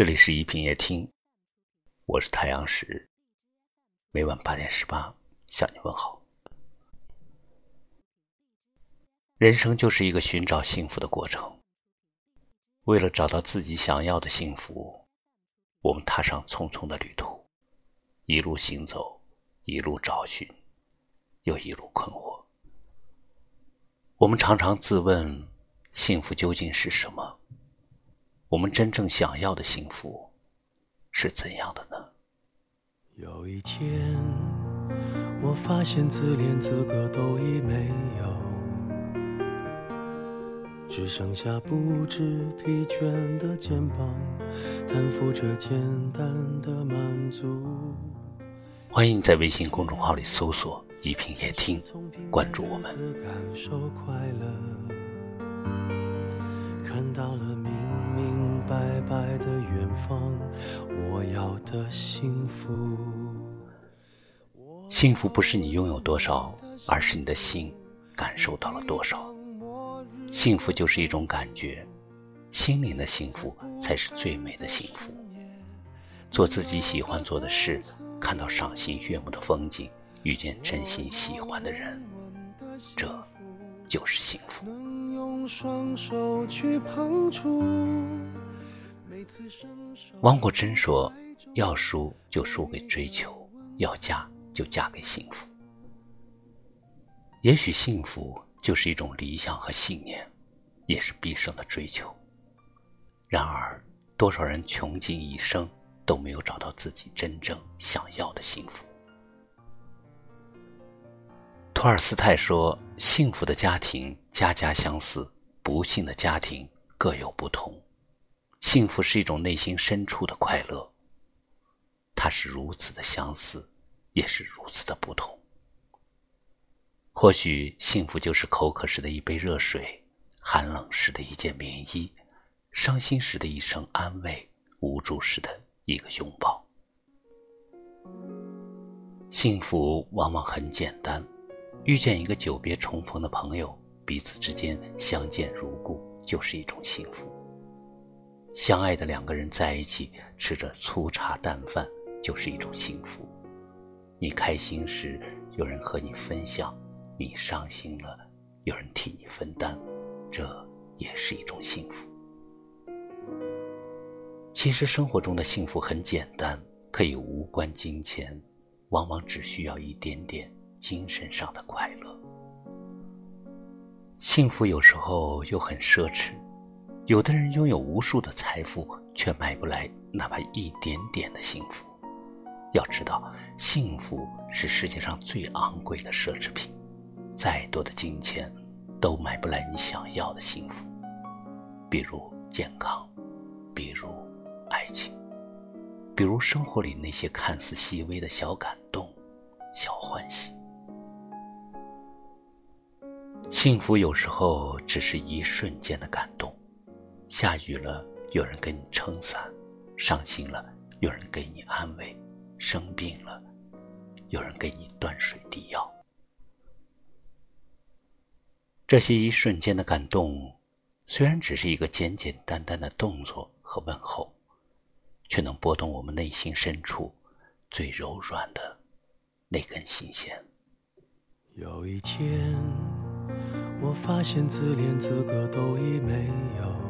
这里是一品夜听，我是太阳石，每晚八点十八向你问好。人生就是一个寻找幸福的过程，为了找到自己想要的幸福，我们踏上匆匆的旅途，一路行走，一路找寻，又一路困惑。我们常常自问：幸福究竟是什么？我们真正想要的幸福是怎样的呢？有一天，我发现自怜资格都已没有，只剩下不知疲倦的肩膀，担负着简单的满足。欢迎在微信公众号里搜索“一品夜听”，关注我们。感受快乐，看到了方，我要的幸福。幸福不是你拥有多少，而是你的心感受到了多少。幸福就是一种感觉，心灵的幸福才是最美的幸福。做自己喜欢做的事。看到赏心悦目的风景，遇见真心喜欢的人，这就是幸福。汪国真说：“要输就输给追求，要嫁就嫁给幸福。”也许幸福就是一种理想和信念，也是毕生的追求。然而，多少人穷尽一生。都没有找到自己真正想要的幸福。托尔斯泰说：“幸福的家庭家家相似，不幸的家庭各有不同。幸福是一种内心深处的快乐，它是如此的相似，也是如此的不同。或许幸福就是口渴时的一杯热水，寒冷时的一件棉衣，伤心时的一声安慰，无助时的……”一个拥抱，幸福往往很简单。遇见一个久别重逢的朋友，彼此之间相见如故，就是一种幸福。相爱的两个人在一起，吃着粗茶淡饭，就是一种幸福。你开心时，有人和你分享；你伤心了，有人替你分担，这也是一种幸福。其实生活中的幸福很简单，可以无关金钱，往往只需要一点点精神上的快乐。幸福有时候又很奢侈，有的人拥有无数的财富，却买不来哪怕一点点的幸福。要知道，幸福是世界上最昂贵的奢侈品，再多的金钱都买不来你想要的幸福。比如健康，比如……爱情，比如生活里那些看似细微的小感动、小欢喜。幸福有时候只是一瞬间的感动。下雨了，有人给你撑伞；伤心了，有人给你安慰；生病了，有人给你端水递药。这些一瞬间的感动，虽然只是一个简简单单的动作和问候。却能拨动我们内心深处最柔软的那根心弦。有一天，我发现自怜资格都已没有，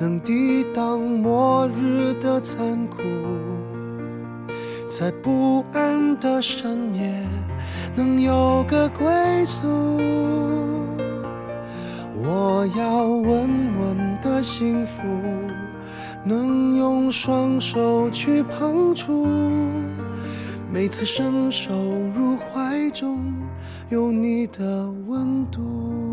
能抵挡末日的残酷，在不安的深夜能有个归宿。我要稳稳的幸福。能用双手去碰触，每次伸手入怀中有你的温度。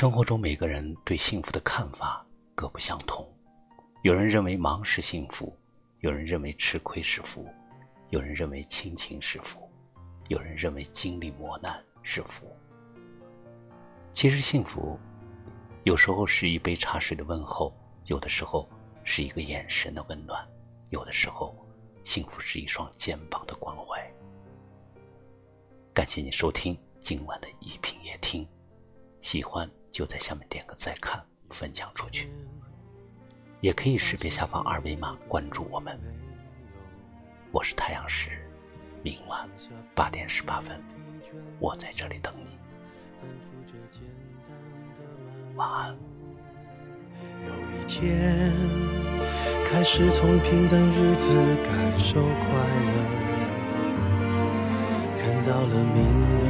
生活中每个人对幸福的看法各不相同，有人认为忙是幸福，有人认为吃亏是福，有人认为亲情是福，有人认为经历磨难是福。其实幸福，有时候是一杯茶水的问候，有的时候是一个眼神的温暖，有的时候，幸福是一双肩膀的关怀。感谢你收听今晚的一品夜听，喜欢就在下面点个再看，分享出去。也可以识别下方二维码关注我们。我是太阳石，明晚八点十八分，我在这里等你。晚安。有一天，开始从平淡日子感受快乐，看到了明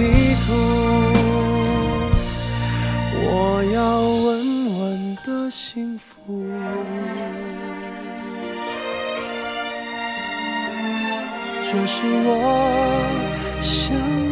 幸福。这是我想